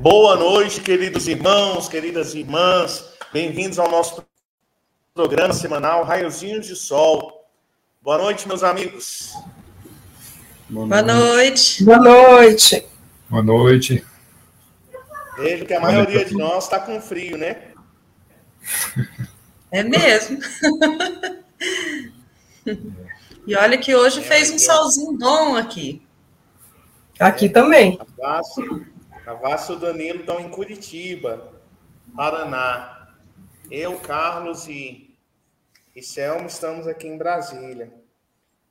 Boa noite, queridos irmãos, queridas irmãs. Bem-vindos ao nosso programa semanal Raiozinhos de Sol. Boa noite, meus amigos. Boa noite. Boa noite. Boa noite. Vejo que a maioria de nós está com frio, né? É mesmo. e olha que hoje fez um solzinho bom aqui. Aqui também. Cavasso, Danilo estão em Curitiba, Paraná. Eu, Carlos e, e Selma estamos aqui em Brasília.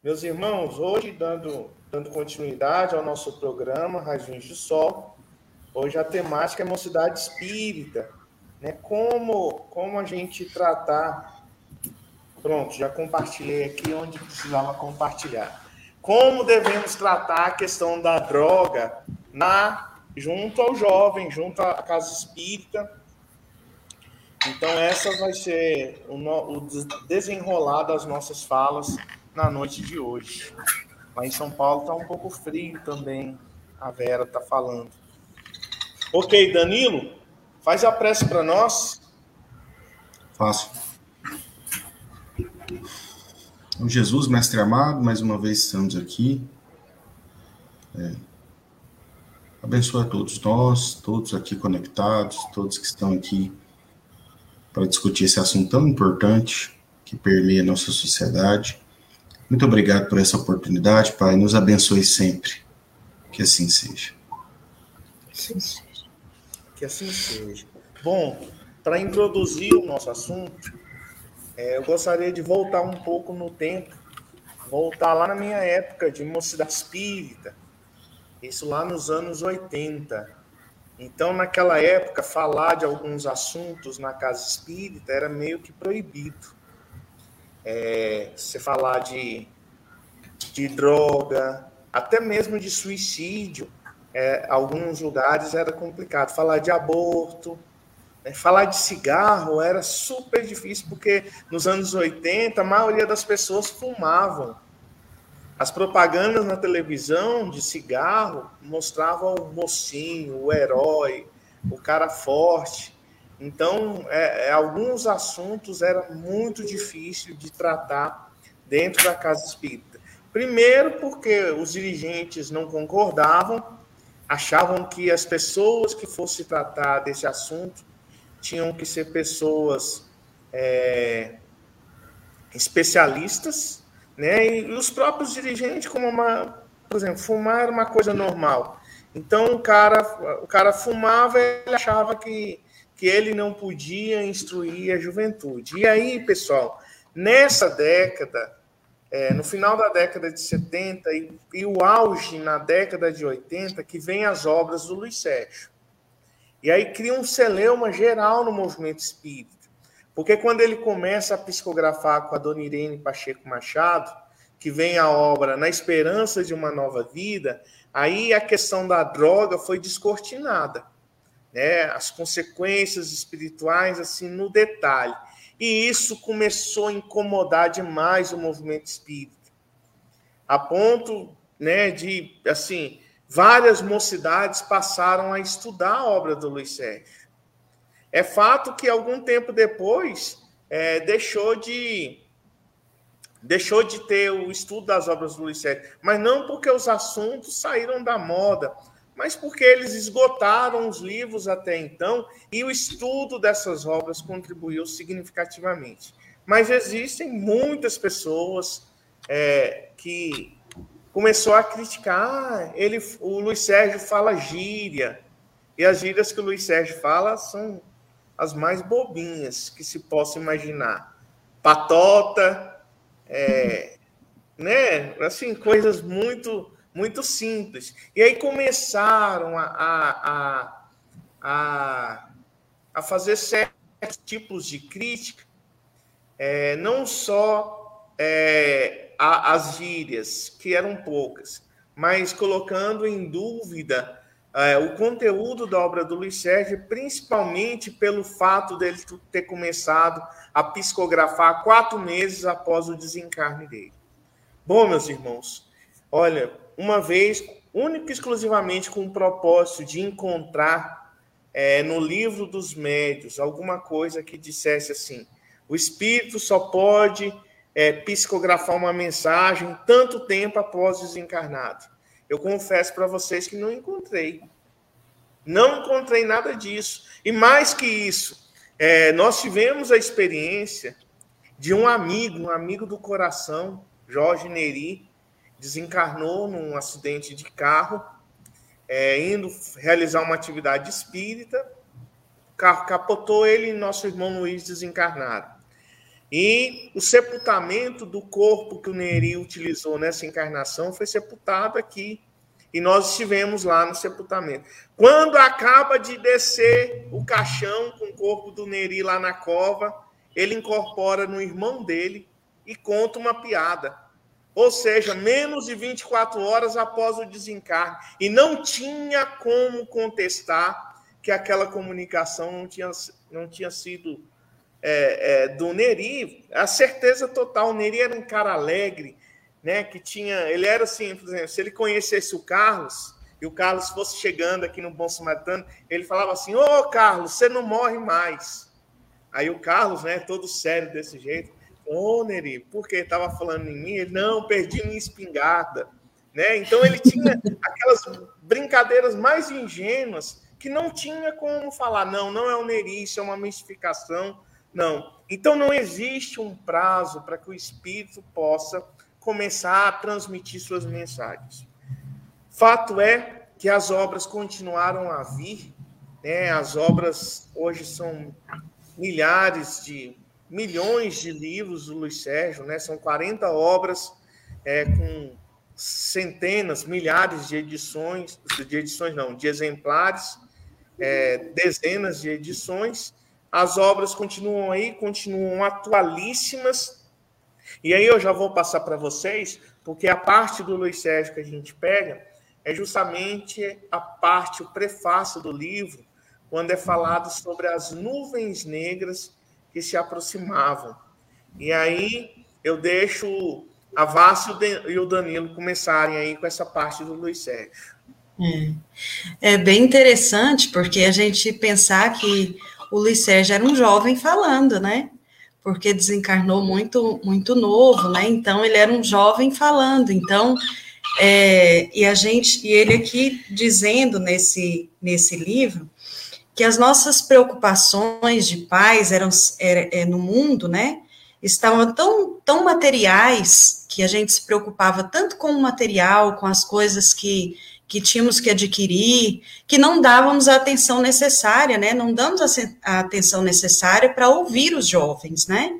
Meus irmãos, hoje dando, dando continuidade ao nosso programa Rajinhos de Sol, hoje a temática é mocidade espírita, né? Como, como a gente tratar. Pronto, já compartilhei aqui onde precisava compartilhar como devemos tratar a questão da droga na junto ao jovem, junto à casa espírita. Então, essa vai ser o, o desenrolar das nossas falas na noite de hoje. Lá em São Paulo está um pouco frio também, a Vera está falando. Ok, Danilo, faz a prece para nós. Faço. Então, Jesus, Mestre amado, mais uma vez estamos aqui. É, abençoa todos nós, todos aqui conectados, todos que estão aqui para discutir esse assunto tão importante que permeia a nossa sociedade. Muito obrigado por essa oportunidade, Pai. Nos abençoe sempre. Que assim seja. Que assim seja. Que assim seja. Bom, para introduzir o nosso assunto, é, eu gostaria de voltar um pouco no tempo, voltar lá na minha época de mocidade espírita, isso lá nos anos 80. Então, naquela época, falar de alguns assuntos na casa espírita era meio que proibido. É, você falar de, de droga, até mesmo de suicídio, é, alguns lugares era complicado. Falar de aborto, né? Falar de cigarro era super difícil, porque nos anos 80 a maioria das pessoas fumavam. As propagandas na televisão de cigarro mostravam o mocinho, o herói, o cara forte. Então, é, é, alguns assuntos era muito difícil de tratar dentro da casa espírita. Primeiro, porque os dirigentes não concordavam, achavam que as pessoas que fossem tratar desse assunto tinham que ser pessoas é, especialistas, né? E os próprios dirigentes, como uma, por exemplo, fumar era uma coisa normal. Então o cara, o cara fumava, ele achava que, que ele não podia instruir a juventude. E aí, pessoal, nessa década, é, no final da década de 70 e, e o auge na década de 80, que vem as obras do Luiz Sérgio. E aí cria um celeuma geral no movimento espírita. Porque quando ele começa a psicografar com a dona Irene Pacheco Machado, que vem a obra Na Esperança de uma Nova Vida, aí a questão da droga foi descortinada. Né? As consequências espirituais, assim, no detalhe. E isso começou a incomodar demais o movimento espírita. A ponto né, de, assim, várias mocidades passaram a estudar a obra do Luiz Sérgio. É fato que algum tempo depois é, deixou de deixou de ter o estudo das obras do Sérgio, mas não porque os assuntos saíram da moda, mas porque eles esgotaram os livros até então e o estudo dessas obras contribuiu significativamente. Mas existem muitas pessoas é, que começou a criticar. Ah, ele, o Luiz Sérgio fala gíria. E as gírias que o Luiz Sérgio fala são as mais bobinhas que se possa imaginar. Patota, é, né? Assim, coisas muito, muito simples. E aí começaram a, a, a, a fazer certos tipos de crítica, é, não só é, a, as gírias, que eram poucas, mas colocando em dúvida é, o conteúdo da obra do Luiz Sérgio, principalmente pelo fato dele ter começado a psicografar quatro meses após o desencarne dele. Bom, meus irmãos, olha, uma vez, única e exclusivamente com o propósito de encontrar é, no livro dos médios alguma coisa que dissesse assim: o espírito só pode é, psicografar uma mensagem tanto tempo após desencarnado. Eu confesso para vocês que não encontrei. Não encontrei nada disso. E mais que isso, é, nós tivemos a experiência de um amigo, um amigo do coração, Jorge Neri, desencarnou num acidente de carro, é, indo realizar uma atividade espírita. O carro capotou ele e nosso irmão Luiz desencarnaram. E o sepultamento do corpo que o Neri utilizou nessa encarnação foi sepultado aqui. E nós estivemos lá no sepultamento. Quando acaba de descer o caixão com o corpo do Neri lá na cova, ele incorpora no irmão dele e conta uma piada. Ou seja, menos de 24 horas após o desencarne. E não tinha como contestar que aquela comunicação não tinha, não tinha sido é, é, do Neri, a certeza total. O Neri era um cara alegre, né? Que tinha. Ele era assim, por exemplo, se ele conhecesse o Carlos e o Carlos fosse chegando aqui no Bom Samaritano, ele falava assim: Ô oh, Carlos, você não morre mais. Aí o Carlos, né, todo sério desse jeito, ô oh, Neri, por que estava falando em mim? Ele, não, perdi minha espingarda. Né? Então ele tinha aquelas brincadeiras mais ingênuas que não tinha como falar, não, não é o Neri, isso é uma mistificação, não. Então não existe um prazo para que o espírito possa começar a transmitir suas mensagens. Fato é que as obras continuaram a vir, né? As obras hoje são milhares de milhões de livros do Luiz Sérgio, né? São 40 obras é, com centenas, milhares de edições, de edições não, de exemplares, é, dezenas de edições as obras continuam aí, continuam atualíssimas. E aí eu já vou passar para vocês, porque a parte do Luiz Sérgio que a gente pega é justamente a parte, o prefácio do livro, quando é falado sobre as nuvens negras que se aproximavam. E aí eu deixo a Vássia e o Danilo começarem aí com essa parte do Luiz Sérgio. É, é bem interessante, porque a gente pensar que o Luiz Sérgio era um jovem falando, né? Porque desencarnou muito, muito novo, né? Então ele era um jovem falando. Então, é, e a gente, e ele aqui dizendo nesse, nesse livro que as nossas preocupações de pais eram era, é, no mundo, né? Estavam tão, tão materiais que a gente se preocupava tanto com o material, com as coisas que que tínhamos que adquirir, que não dávamos a atenção necessária, né? Não damos a, atenção necessária para ouvir os jovens, né?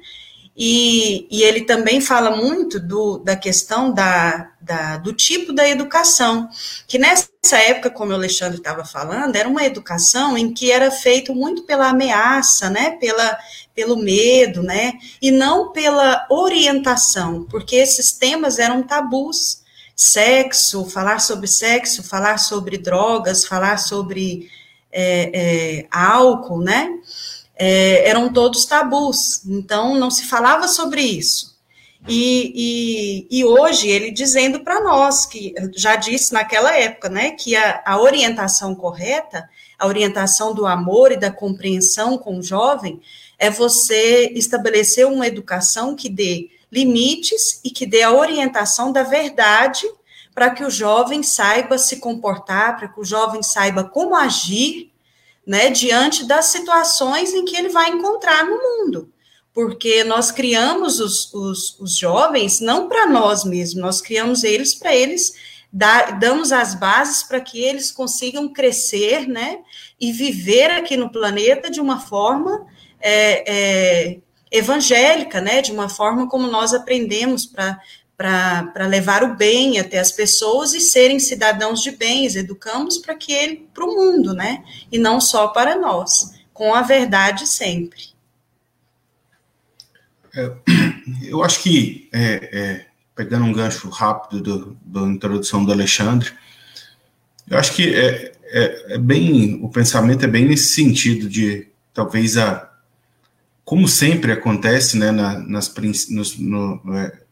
E, e, ele também fala muito do, da questão da, da, do tipo da educação, que nessa época, como o Alexandre estava falando, era uma educação em que era feito muito pela ameaça, né, pela, pelo medo, né, e não pela orientação, porque esses temas eram tabus, sexo, falar sobre sexo, falar sobre drogas, falar sobre é, é, álcool, né? É, eram todos tabus, então não se falava sobre isso. E, e, e hoje ele dizendo para nós, que já disse naquela época, né, que a, a orientação correta, a orientação do amor e da compreensão com o jovem, é você estabelecer uma educação que dê limites e que dê a orientação da verdade para que o jovem saiba se comportar, para que o jovem saiba como agir, né, diante das situações em que ele vai encontrar no mundo. Porque nós criamos os, os, os jovens não para nós mesmos, nós criamos eles para eles damos as bases para que eles consigam crescer, né, e viver aqui no planeta de uma forma é, é, evangélica, né, de uma forma como nós aprendemos para para levar o bem até as pessoas e serem cidadãos de bens, educamos para que ele para o mundo, né? E não só para nós, com a verdade sempre. É, eu acho que é, é, pegando um gancho rápido do, da introdução do Alexandre, eu acho que é, é, é, bem o pensamento é bem nesse sentido de talvez a como sempre acontece, né, na, nas nos, no, é,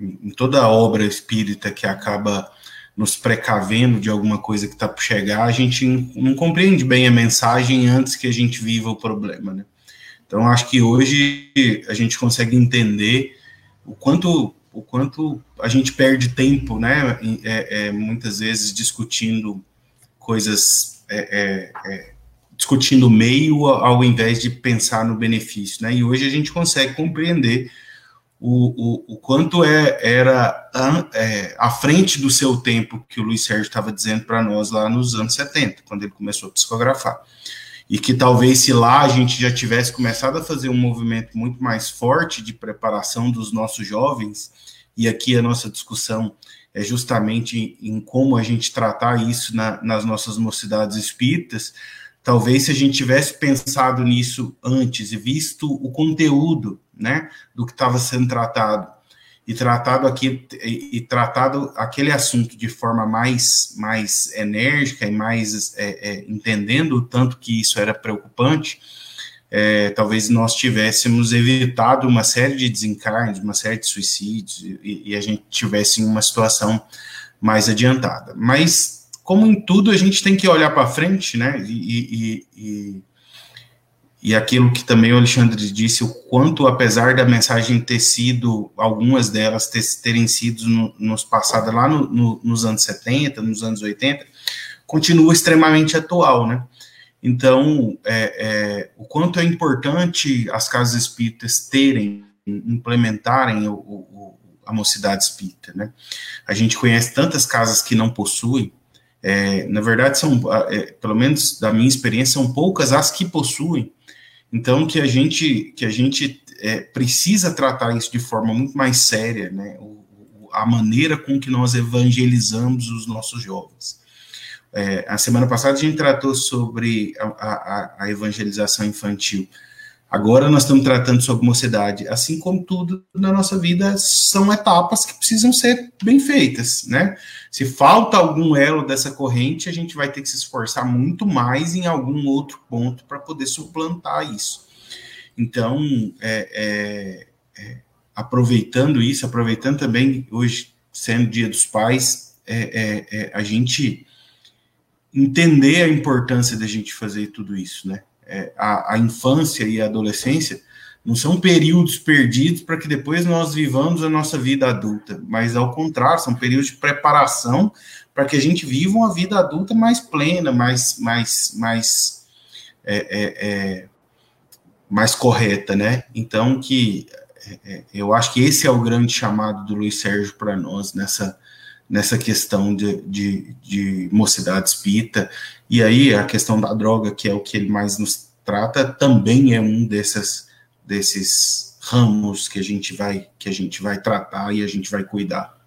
em toda obra espírita que acaba nos precavendo de alguma coisa que está por chegar, a gente não compreende bem a mensagem antes que a gente viva o problema, né? Então, acho que hoje a gente consegue entender o quanto, o quanto a gente perde tempo, né? É, é, muitas vezes discutindo coisas, é, é, é discutindo o meio ao invés de pensar no benefício, né? E hoje a gente consegue compreender o, o, o quanto é, era é, à frente do seu tempo que o Luiz Sérgio estava dizendo para nós lá nos anos 70, quando ele começou a psicografar. E que talvez se lá a gente já tivesse começado a fazer um movimento muito mais forte de preparação dos nossos jovens, e aqui a nossa discussão é justamente em como a gente tratar isso na, nas nossas mocidades espíritas, talvez se a gente tivesse pensado nisso antes e visto o conteúdo né, do que estava sendo tratado e tratado aqui e, tratado aquele assunto de forma mais mais enérgica e mais é, é, entendendo o tanto que isso era preocupante, é, talvez nós tivéssemos evitado uma série de desencarnes, uma série de suicídios e, e a gente tivesse uma situação mais adiantada. Mas como em tudo a gente tem que olhar para frente, né? E, e, e aquilo que também o Alexandre disse, o quanto, apesar da mensagem ter sido, algumas delas ter, terem sido no, nos passados lá no, no, nos anos 70, nos anos 80, continua extremamente atual, né? Então, é, é, o quanto é importante as casas espíritas terem, implementarem o, o, a mocidade espírita, né? A gente conhece tantas casas que não possuem, é, na verdade, são, é, pelo menos da minha experiência, são poucas as que possuem, então, que a gente, que a gente é, precisa tratar isso de forma muito mais séria, né? O, a maneira com que nós evangelizamos os nossos jovens. É, a semana passada a gente tratou sobre a, a, a evangelização infantil. Agora nós estamos tratando sobre mocidade. Assim como tudo na nossa vida, são etapas que precisam ser bem feitas, né? Se falta algum elo dessa corrente, a gente vai ter que se esforçar muito mais em algum outro ponto para poder suplantar isso. Então, é, é, é, aproveitando isso, aproveitando também hoje sendo Dia dos Pais, é, é, é, a gente entender a importância da gente fazer tudo isso, né? É, a, a infância e a adolescência não são períodos perdidos para que depois nós vivamos a nossa vida adulta, mas ao contrário, são períodos de preparação para que a gente viva uma vida adulta mais plena, mais, mais, mais, é, é, é, mais correta, né? Então, que é, é, eu acho que esse é o grande chamado do Luiz Sérgio para nós nessa, nessa questão de, de, de mocidade espírita. E aí a questão da droga, que é o que ele mais nos trata, também é um desses, desses ramos que a gente vai que a gente vai tratar e a gente vai cuidar.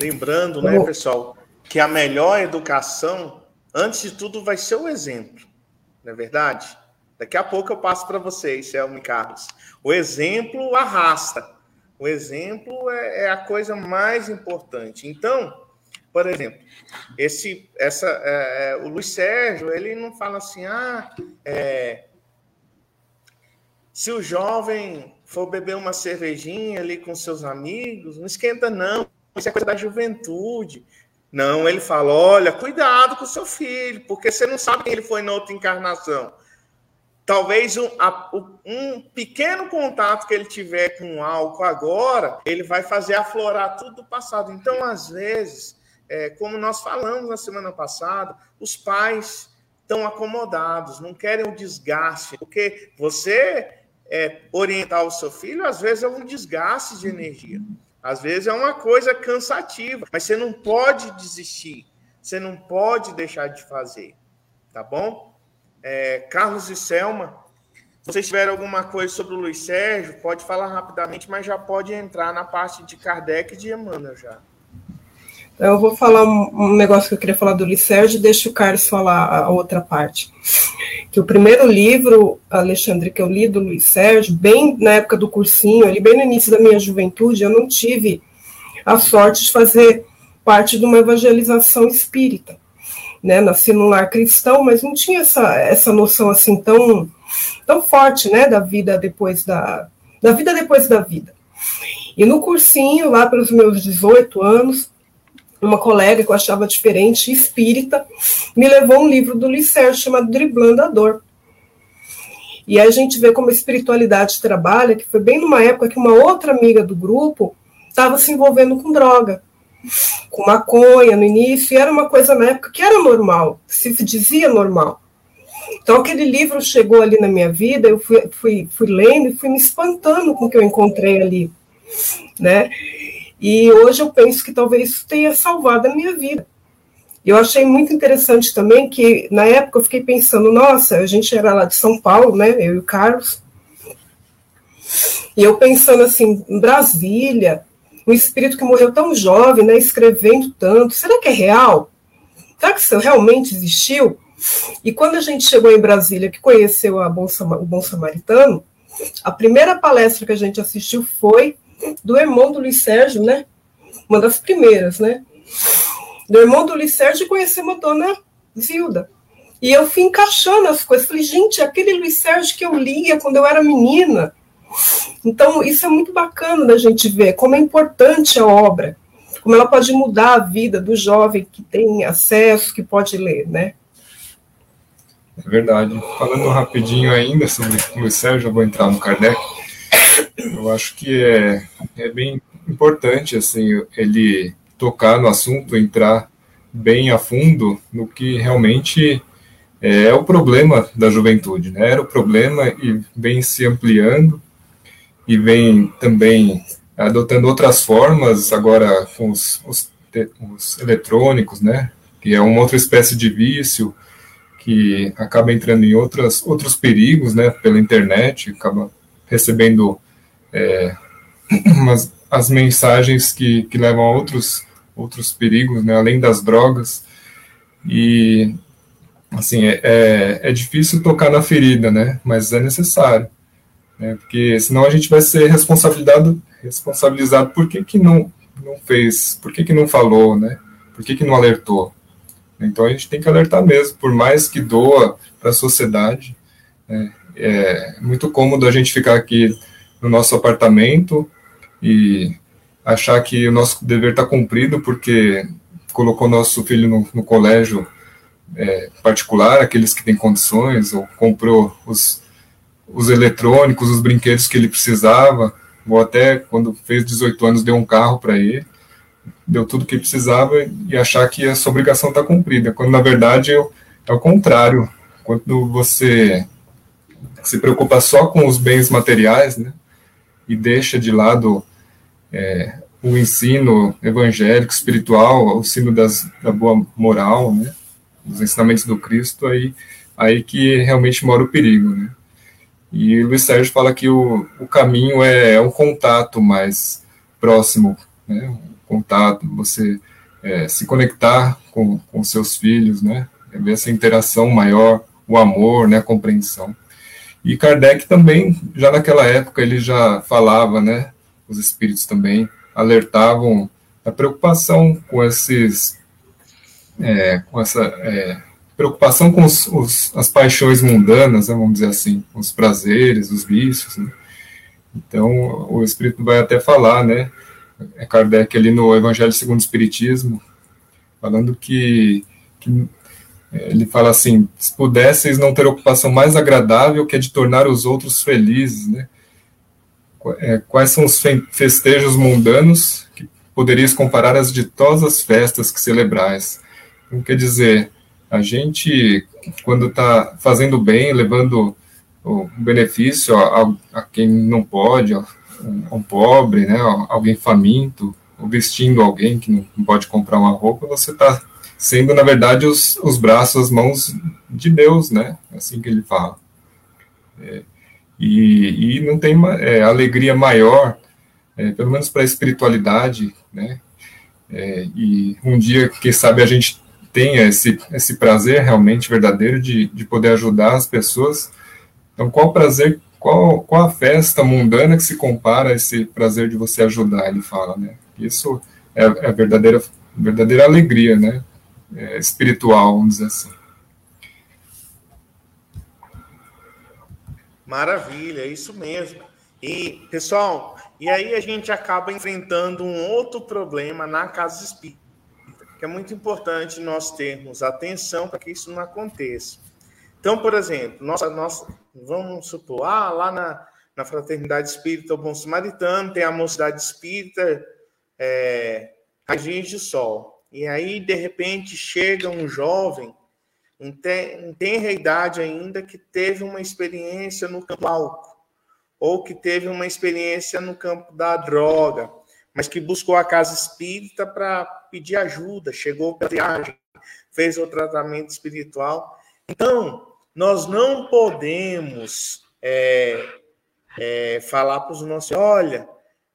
Lembrando, né, pessoal, que a melhor educação, antes de tudo, vai ser o exemplo, não é verdade? Daqui a pouco eu passo para vocês, Selma e Carlos. O exemplo arrasta. O exemplo é, é a coisa mais importante. Então, por exemplo, esse, essa, é, é, o Luiz Sérgio, ele não fala assim, ah, é, se o jovem for beber uma cervejinha ali com seus amigos, não esquenta não, isso é coisa da juventude. Não, ele fala, olha, cuidado com o seu filho, porque você não sabe quem ele foi na outra encarnação talvez um, um, pequeno contato que ele tiver com álcool agora, ele vai fazer aflorar tudo do passado. Então, às vezes, é, como nós falamos na semana passada, os pais estão acomodados, não querem o desgaste, porque você é, orientar o seu filho, às vezes é um desgaste de energia, às vezes é uma coisa cansativa, mas você não pode desistir, você não pode deixar de fazer, tá bom? É, Carlos e Selma, se vocês tiverem alguma coisa sobre o Luiz Sérgio, pode falar rapidamente, mas já pode entrar na parte de Kardec e de Emmanuel já. Então, eu vou falar um, negócio que eu queria falar do Luiz Sérgio, deixa o Carlos falar a outra parte. Que o primeiro livro, Alexandre, que eu li do Luiz Sérgio, bem na época do cursinho, ali bem no início da minha juventude, eu não tive a sorte de fazer parte de uma evangelização espírita né, nasci num lar cristão, mas não tinha essa, essa noção assim tão, tão forte, né, da vida depois da, da vida depois da vida. E no cursinho, lá pelos meus 18 anos, uma colega que eu achava diferente, espírita, me levou um livro do Licérgio chamado Driblando a Dor. E aí a gente vê como a espiritualidade trabalha, que foi bem numa época que uma outra amiga do grupo estava se envolvendo com droga, com maconha no início, era uma coisa na época que era normal, se dizia normal. Então aquele livro chegou ali na minha vida, eu fui, fui, fui lendo e fui me espantando com o que eu encontrei ali, né? E hoje eu penso que talvez isso tenha salvado a minha vida. Eu achei muito interessante também que, na época, eu fiquei pensando, nossa, a gente era lá de São Paulo, né, eu e o Carlos, e eu pensando assim, Brasília, um espírito que morreu tão jovem, né, escrevendo tanto, será que é real? Será que isso realmente existiu? E quando a gente chegou em Brasília, que conheceu a o Bom Samaritano, a primeira palestra que a gente assistiu foi do irmão do Luiz Sérgio, né? Uma das primeiras, né? Do irmão do Luiz Sérgio conheceu uma dona Zilda. E eu fui encaixando as coisas. Falei, gente, aquele Luiz Sérgio que eu lia quando eu era menina. Então, isso é muito bacana da gente ver como é importante a obra, como ela pode mudar a vida do jovem que tem acesso, que pode ler, né? É verdade. Falando rapidinho ainda sobre o Sérgio, eu vou entrar no Kardec. Eu acho que é, é bem importante assim ele tocar no assunto, entrar bem a fundo no que realmente é, o problema da juventude, né? Era o problema e vem se ampliando e vem também adotando outras formas agora com os, os, os eletrônicos, né? Que é uma outra espécie de vício que acaba entrando em outras, outros perigos, né? Pela internet, acaba recebendo é, umas, as mensagens que, que levam a outros, outros perigos, né, além das drogas. E, assim, é, é, é difícil tocar na ferida, né, mas é necessário. Né, porque senão a gente vai ser responsabilizado, responsabilizado por que, que não, não fez, por que, que não falou, né, por que, que não alertou. Então a gente tem que alertar mesmo, por mais que doa para a sociedade. Né, é muito cômodo a gente ficar aqui no nosso apartamento e achar que o nosso dever está cumprido porque colocou nosso filho no, no colégio é, particular, aqueles que têm condições, ou comprou os, os eletrônicos, os brinquedos que ele precisava, ou até quando fez 18 anos deu um carro para ele, deu tudo que precisava e achar que essa obrigação está cumprida, quando na verdade é, o contrário. Quando você se preocupa só com os bens materiais, né, e deixa de lado é, o ensino evangélico, espiritual, o ensino das, da boa moral, né, os ensinamentos do Cristo, aí, aí que realmente mora o perigo. Né. E Luiz Sérgio fala que o, o caminho é, é um contato mais próximo, né, um contato, você é, se conectar com, com seus filhos, né, ver essa interação maior, o amor, né, a compreensão. E Kardec também, já naquela época, ele já falava, né? Os espíritos também alertavam a preocupação com esses, é, com essa é, preocupação com os, os, as paixões mundanas, né, vamos dizer assim, os prazeres, os vícios. Né? Então, o Espírito vai até falar, né? É Kardec ali no Evangelho segundo o Espiritismo, falando que, que ele fala assim: se pudesseis não ter ocupação mais agradável que a de tornar os outros felizes, né? É, quais são os festejos mundanos que poderias comparar às ditosas festas que celebrais? Então, quer dizer, a gente, quando está fazendo bem, levando o benefício a, a, quem não pode, a, um, pobre, né, alguém faminto, ou vestindo alguém que não, pode comprar uma roupa, você está sendo, na verdade, os, os braços, as mãos de Deus, né? Assim que ele fala. É, e, e não tem é, alegria maior, é, pelo menos para a espiritualidade, né? É, e um dia, quem sabe, a gente tenha esse, esse prazer realmente verdadeiro de, de poder ajudar as pessoas. Então, qual prazer, qual, qual a festa mundana que se compara a esse prazer de você ajudar? Ele fala, né? Isso é, é a verdadeira, verdadeira alegria, né? é, espiritual, vamos dizer assim. Maravilha, é isso mesmo. E, pessoal, e aí a gente acaba enfrentando um outro problema na casa espírita, que é muito importante nós termos atenção para que isso não aconteça. Então, por exemplo, nossa, nossa, vamos supor, ah, lá na, na Fraternidade Espírita o Bom Samaritano tem a Mocidade Espírita é, de Sol. E aí, de repente, chega um jovem em tenra idade ainda que teve uma experiência no campo álcool ou que teve uma experiência no campo da droga, mas que buscou a casa espírita para pedir ajuda, chegou para viagem, fez o tratamento espiritual. Então, nós não podemos é, é, falar para os nossos, olha,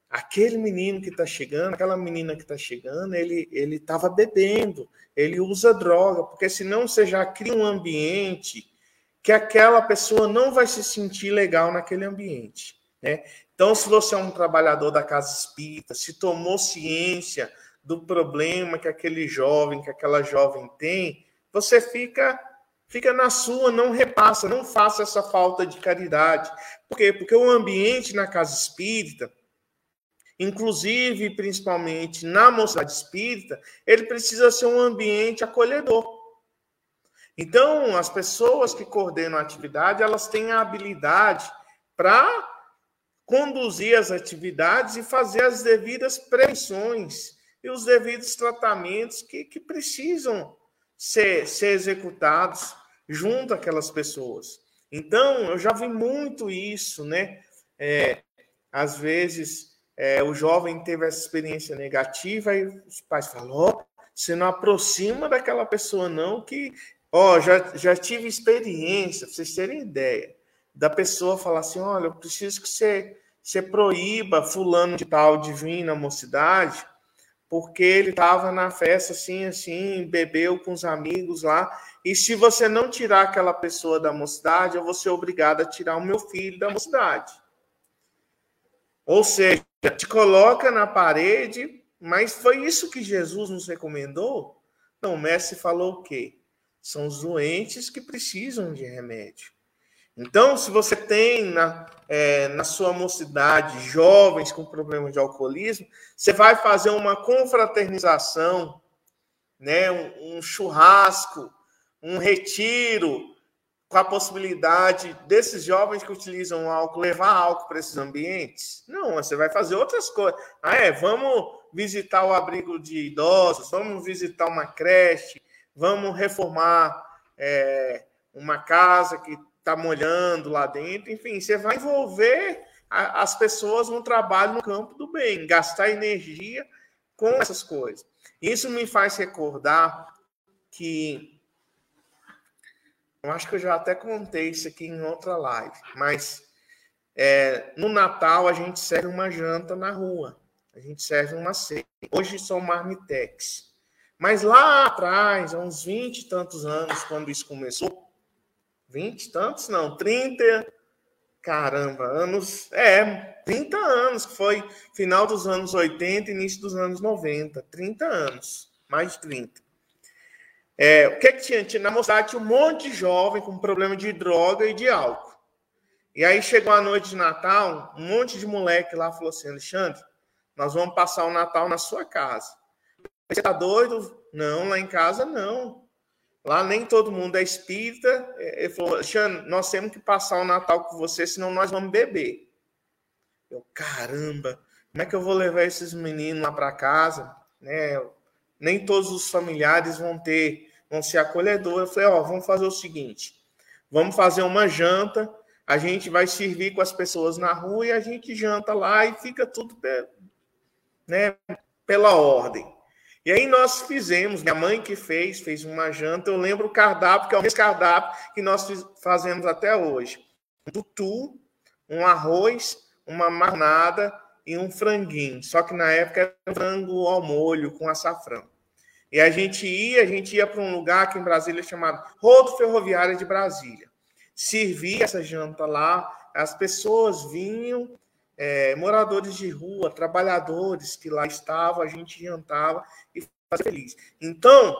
aquele menino que está chegando, aquela menina que está chegando, ele ele estava bebendo, ele usa droga, porque senão você já cria um ambiente que aquela pessoa não vai se sentir legal naquele ambiente. Né? Então, se você é um trabalhador da casa espírita, se tomou ciência do problema que aquele jovem, que aquela jovem tem, você fica fica na sua, não repassa, não faça essa falta de caridade. Por quê? Porque o ambiente na casa espírita, inclusive principalmente na mocidade espírita, ele precisa ser um ambiente acolhedor. Então, as pessoas que coordenam a atividade, elas têm a habilidade para conduzir as atividades e fazer as devidas prevenções e os devidos tratamentos que, que precisam ser, ser executados junto àquelas pessoas. Então, eu já vi muito isso, né? É, às vezes, é, o jovem teve essa experiência negativa e os pais falam: oh, você não aproxima daquela pessoa, não, que Ó, oh, já, já tive experiência, pra vocês terem ideia, da pessoa falar assim: olha, eu preciso que você, você proíba fulano de tal de vir na mocidade, porque ele estava na festa assim, assim, bebeu com os amigos lá, e se você não tirar aquela pessoa da mocidade, eu vou ser obrigado a tirar o meu filho da mocidade. Ou seja, te coloca na parede, mas foi isso que Jesus nos recomendou? Não, o mestre falou o quê? São os doentes que precisam de remédio. Então, se você tem na, é, na sua mocidade jovens com problemas de alcoolismo, você vai fazer uma confraternização, né, um, um churrasco, um retiro, com a possibilidade desses jovens que utilizam álcool levar álcool para esses ambientes? Não, você vai fazer outras coisas. Ah, é, vamos visitar o abrigo de idosos, vamos visitar uma creche, vamos reformar é, uma casa que está molhando lá dentro, enfim, você vai envolver a, as pessoas no trabalho no campo do bem, gastar energia com essas coisas. Isso me faz recordar que eu acho que eu já até contei isso aqui em outra live, mas é, no Natal a gente serve uma janta na rua, a gente serve uma ceia. Hoje são marmitex. Mas lá atrás, há uns 20 e tantos anos, quando isso começou, 20 e tantos, não, 30, caramba, anos, é, 30 anos, que foi final dos anos 80, início dos anos 90, 30 anos, mais de 30. É, o que, é que tinha? tinha? Na mocidade tinha um monte de jovem com problema de droga e de álcool. E aí chegou a noite de Natal, um monte de moleque lá falou assim, Alexandre, nós vamos passar o Natal na sua casa. Você tá doido? Não, lá em casa não. Lá nem todo mundo é espírita. Ele falou, Xan, nós temos que passar o Natal com você, senão nós vamos beber. Eu, caramba, como é que eu vou levar esses meninos lá para casa? Né? Nem todos os familiares vão ter, vão ser acolhedores. Eu falei, ó, vamos fazer o seguinte: vamos fazer uma janta, a gente vai servir com as pessoas na rua e a gente janta lá e fica tudo né, pela ordem. E aí nós fizemos, minha mãe que fez, fez uma janta. Eu lembro o cardápio, que é o mesmo cardápio que nós fazemos até hoje. Um tutu, um arroz, uma marnada e um franguinho. Só que na época era frango ao molho com açafrão. E a gente ia, a gente ia para um lugar aqui em Brasília chamado Rodo Ferroviária de Brasília. Servia essa janta lá, as pessoas vinham, é, moradores de rua, trabalhadores que lá estavam, a gente jantava e fazia feliz. Então,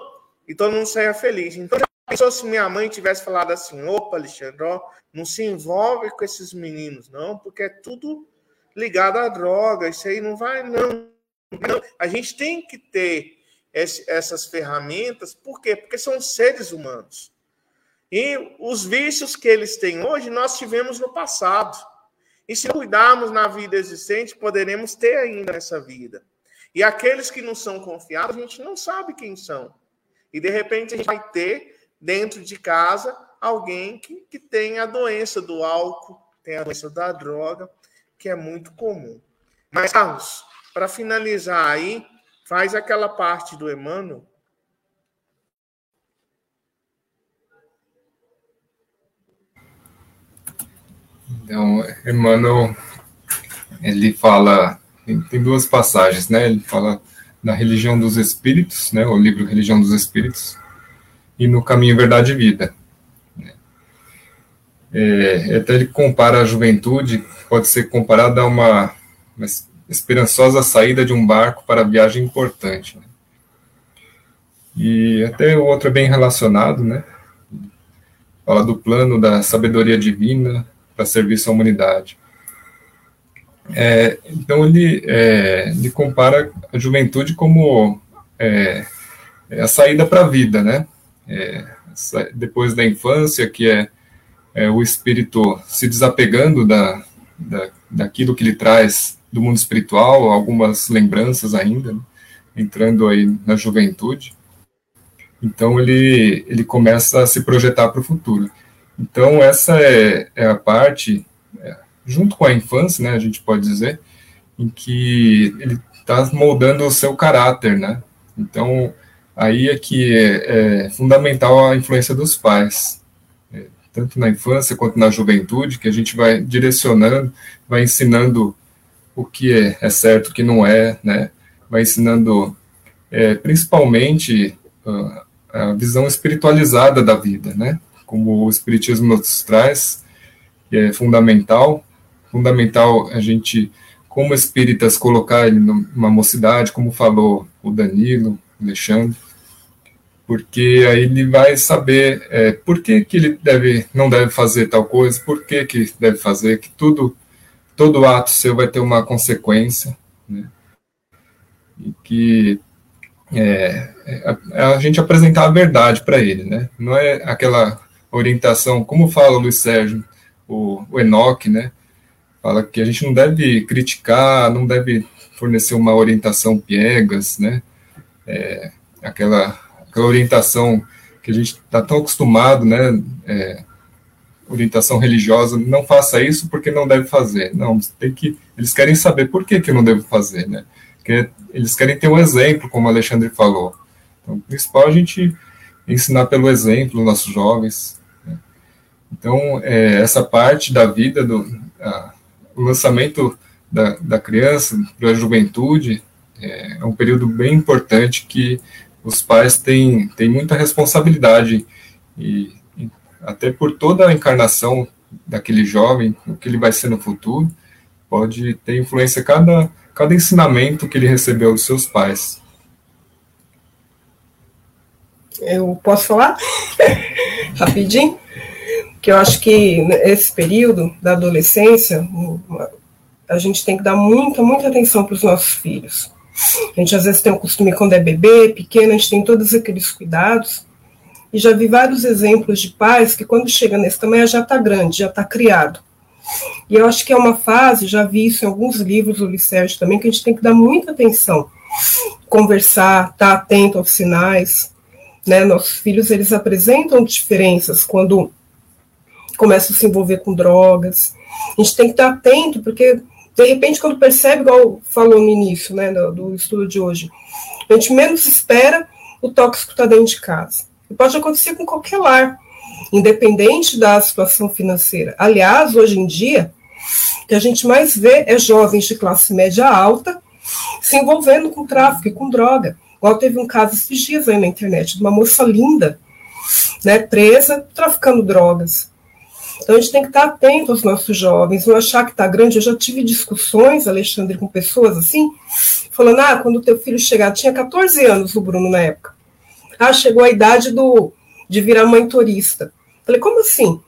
e todo mundo feliz. Então, pensou se minha mãe tivesse falado assim: opa, Alexandre, ó, não se envolve com esses meninos, não, porque é tudo ligado à droga, isso aí não vai, não. não. A gente tem que ter esse, essas ferramentas, por quê? Porque são seres humanos. E os vícios que eles têm hoje, nós tivemos no passado. E se cuidarmos na vida existente, poderemos ter ainda nessa vida. E aqueles que não são confiados, a gente não sabe quem são. E de repente a gente vai ter dentro de casa alguém que, que tem a doença do álcool, tem a doença da droga, que é muito comum. Mas, Carlos, para finalizar aí, faz aquela parte do Emmanuel Então, Emmanuel, ele fala, tem duas passagens, né? Ele fala da religião dos espíritos, né? O livro Religião dos Espíritos, e no Caminho Verdade e Vida. Né? É, até ele compara a juventude, pode ser comparada a uma, uma esperançosa saída de um barco para viagem importante. Né? E até o outro é bem relacionado, né? Fala do plano da sabedoria divina, para serviço à humanidade. É, então ele, é, ele compara a juventude como é, a saída para a vida, né? É, depois da infância, que é, é, o espírito se desapegando da, da, daquilo que ele traz do mundo espiritual, algumas lembranças ainda, né? entrando aí na juventude. Então ele, ele começa a se projetar para o futuro. Então, essa é, é a parte, é, junto com a infância, né, a gente pode dizer, em que ele está moldando o seu caráter, né? Então, aí é que é, é fundamental a influência dos pais, é, tanto na infância quanto na juventude, que a gente vai direcionando, vai ensinando o que é, é certo, o que não é, né? Vai ensinando, é, principalmente, a visão espiritualizada da vida, né? Como o Espiritismo nos traz, é fundamental. Fundamental a gente, como espíritas, colocar ele numa mocidade, como falou o Danilo, o Alexandre, porque aí ele vai saber é, por que, que ele deve, não deve fazer tal coisa, por que, que deve fazer, que tudo, todo ato seu vai ter uma consequência, né? e que é, é, é a gente apresentar a verdade para ele, né? Não é aquela orientação, como fala o Luiz Sérgio, o, o Enoch, né? Fala que a gente não deve criticar, não deve fornecer uma orientação piegas, né? É, aquela, aquela orientação que a gente está tão acostumado, né? É, orientação religiosa, não faça isso porque não deve fazer. Não, tem que. Eles querem saber por que, que não deve fazer, né? Porque eles querem ter um exemplo, como o Alexandre falou. Então, o principal é a gente ensinar pelo exemplo, nossos jovens, então, é, essa parte da vida, do a, o lançamento da, da criança para a juventude, é, é, um período bem importante que os pais têm, têm muita responsabilidade, e, e até por toda a encarnação daquele jovem, o que ele vai ser no futuro, pode ter influência cada, cada ensinamento que ele recebeu dos seus pais. Eu posso falar? Rapidinho? Que eu acho que esse período da adolescência, a gente tem que dar muita, muita atenção para os nossos filhos. A gente às vezes tem o costume, quando é bebê, pequeno, a gente tem todos aqueles cuidados. E já vi vários exemplos de pais que, quando chega nesse tamanho, já está grande, já está criado. E eu acho que é uma fase, já vi isso em alguns livros do Licérgio também, que a gente tem que dar muita atenção. Conversar, estar tá atento aos sinais. Né? Nossos filhos, eles apresentam diferenças quando começam a se envolver com drogas. A gente tem que estar atento, porque de repente, quando percebe, igual falou no início né, do, do estudo de hoje, a gente menos espera, o tóxico está dentro de casa. E pode acontecer com qualquer lar, independente da situação financeira. Aliás, hoje em dia, o que a gente mais vê é jovens de classe média alta se envolvendo com tráfico e com droga. Igual teve um caso esses dias aí na internet de uma moça linda, né, presa traficando drogas. Então a gente tem que estar atento aos nossos jovens, não achar que está grande. Eu já tive discussões, Alexandre, com pessoas assim, falando: ah, quando o teu filho chegar, tinha 14 anos, o Bruno na época. Ah, chegou a idade do, de virar mãe turista. Falei, como assim?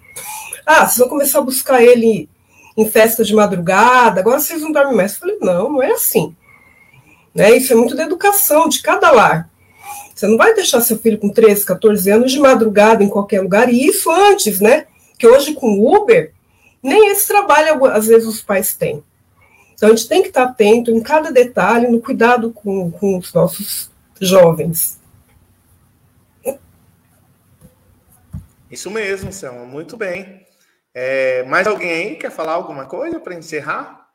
Ah, vocês vão começar a buscar ele em festa de madrugada, agora vocês não dormem mais. Falei, não, não é assim. Né? Isso é muito da educação de cada lar. Você não vai deixar seu filho com 13, 14 anos de madrugada em qualquer lugar, e isso antes, né? Que hoje com Uber, nem esse trabalho às vezes os pais têm. Então a gente tem que estar atento em cada detalhe, no cuidado com, com os nossos jovens. Isso mesmo, Selma, muito bem. É, mais alguém aí quer falar alguma coisa para encerrar?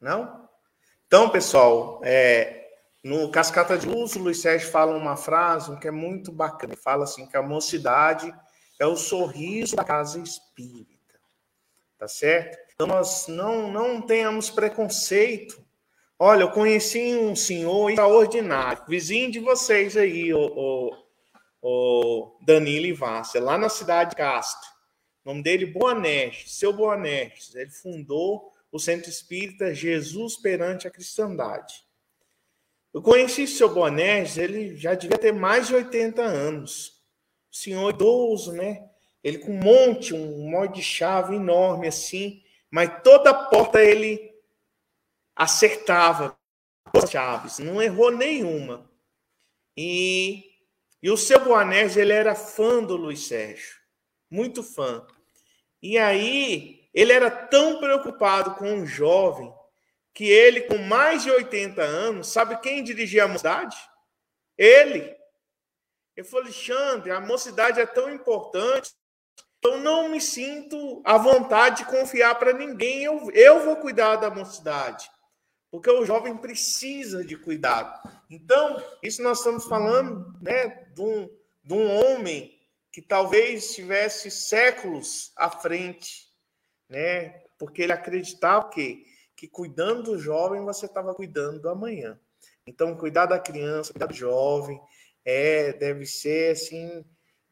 Não? Então, pessoal, é, no Cascata de Luz, o Luiz Sérgio fala uma frase que é muito bacana. Ele fala assim que a mocidade é o sorriso da casa espírita. Tá certo? Então, nós não, não tenhamos preconceito. Olha, eu conheci um senhor extraordinário, vizinho de vocês aí, o, o, o Danilo Ivassi, lá na cidade de Castro. O nome dele, Boanestes, seu Boanestes. Ele fundou o Centro Espírita Jesus Perante a Cristandade. Eu conheci o seu Bonés, ele já devia ter mais de 80 anos. senhor idoso, né? Ele com um monte, um monte de chave enorme assim, mas toda porta ele acertava as chaves, não errou nenhuma. E, e o seu Boanés, ele era fã do Luiz Sérgio, muito fã. E aí ele era tão preocupado com um jovem que ele, com mais de 80 anos, sabe quem dirigia a mocidade? Ele. Ele falou, Alexandre, a mocidade é tão importante, eu não me sinto à vontade de confiar para ninguém, eu, eu vou cuidar da mocidade. Porque o jovem precisa de cuidado. Então, isso nós estamos falando né, de, um, de um homem que talvez estivesse séculos à frente né? Porque ele acreditava que, que cuidando do jovem você estava cuidando do amanhã. Então, cuidar da criança, cuidar do jovem, é, deve ser assim,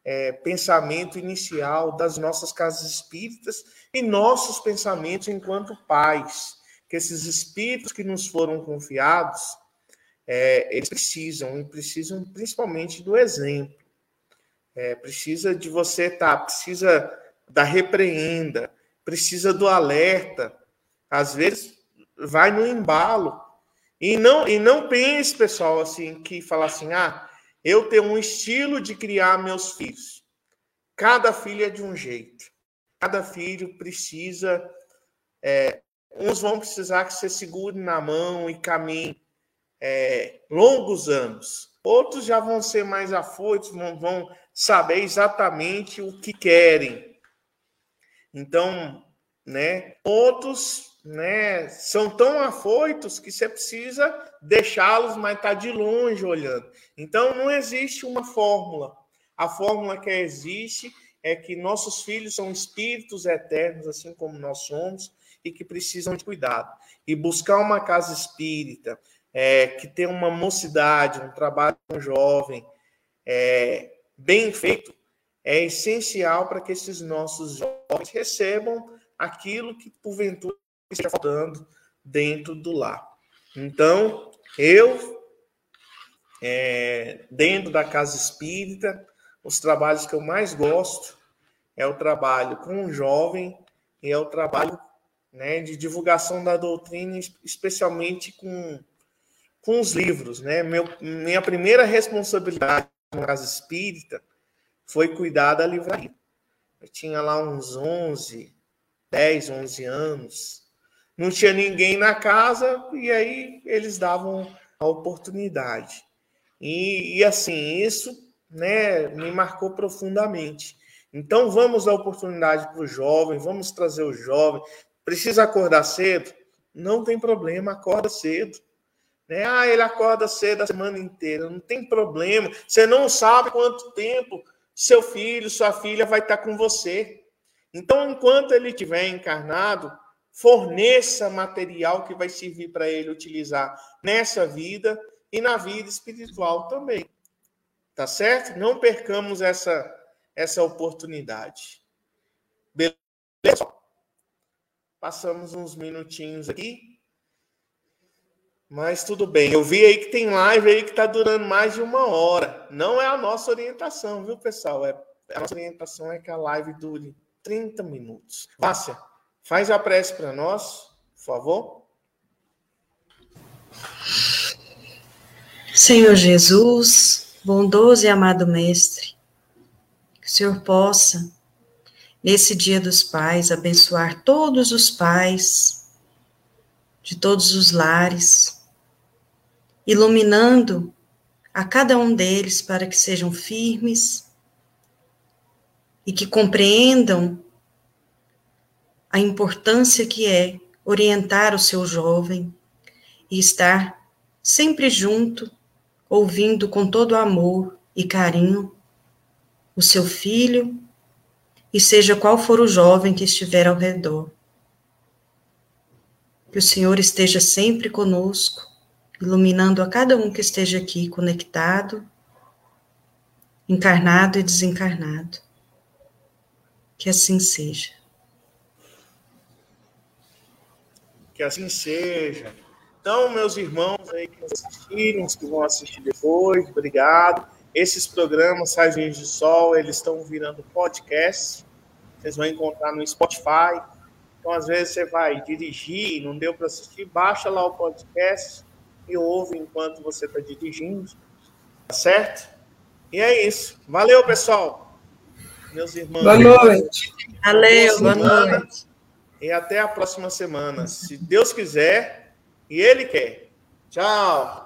é, pensamento inicial das nossas casas espíritas e nossos pensamentos enquanto pais. Que esses espíritos que nos foram confiados, é, eles precisam, e precisam principalmente do exemplo. É, precisa de você estar, tá, precisa da repreenda, precisa do alerta. Às vezes vai no embalo. E não, e não pense, pessoal, assim, que fala assim: ah, eu tenho um estilo de criar meus filhos. Cada filho é de um jeito. Cada filho precisa. É, uns vão precisar que você segure na mão e caminhe é, longos anos. Outros já vão ser mais afoitos, vão, vão saber exatamente o que querem. Então, né, outros, né, são tão afoitos que você precisa deixá-los, mas tá de longe olhando. Então, não existe uma fórmula. A fórmula que existe é que nossos filhos são espíritos eternos, assim como nós somos, e que precisam de cuidado. E buscar uma casa espírita é, que tem uma mocidade, um trabalho com jovem é, bem feito, é essencial para que esses nossos jovens recebam aquilo que porventura está faltando dentro do lar. Então, eu, é, dentro da casa espírita, os trabalhos que eu mais gosto é o trabalho com o jovem e é o trabalho né, de divulgação da doutrina, especialmente com, com os livros. Né? Meu, minha primeira responsabilidade na casa espírita foi cuidar da livraria. Eu tinha lá uns 11, 10, 11 anos. Não tinha ninguém na casa e aí eles davam a oportunidade. E, e assim, isso né, me marcou profundamente. Então, vamos dar oportunidade para o jovem, vamos trazer o jovem. Precisa acordar cedo? Não tem problema, acorda cedo. Né? Ah, ele acorda cedo a semana inteira, não tem problema. Você não sabe quanto tempo seu filho, sua filha vai estar com você. Então, enquanto ele estiver encarnado, forneça material que vai servir para ele utilizar nessa vida e na vida espiritual também. Tá certo? Não percamos essa essa oportunidade. Beleza? Passamos uns minutinhos aqui. Mas tudo bem. Eu vi aí que tem live aí que está durando mais de uma hora. Não é a nossa orientação, viu, pessoal? É, a nossa orientação é que a live dure 30 minutos. Márcia, faz a prece para nós, por favor. Senhor Jesus, bondoso e amado Mestre, que o Senhor possa, nesse Dia dos Pais, abençoar todos os pais de todos os lares, iluminando a cada um deles para que sejam firmes e que compreendam a importância que é orientar o seu jovem e estar sempre junto, ouvindo com todo amor e carinho o seu filho e seja qual for o jovem que estiver ao redor. Que o Senhor esteja sempre conosco, iluminando a cada um que esteja aqui conectado, encarnado e desencarnado. Que assim seja. Que assim seja. Então, meus irmãos aí que assistiram, os que vão assistir depois, obrigado. Esses programas Sagens de Sol, eles estão virando podcast. Vocês vão encontrar no Spotify. Então, às vezes, você vai dirigir, não deu para assistir, baixa lá o podcast e ouve enquanto você está dirigindo. Tá certo? E é isso. Valeu, pessoal. Meus irmãos. Boa noite. Valeu, boa, boa noite. E até a próxima semana. Se Deus quiser. E ele quer. Tchau.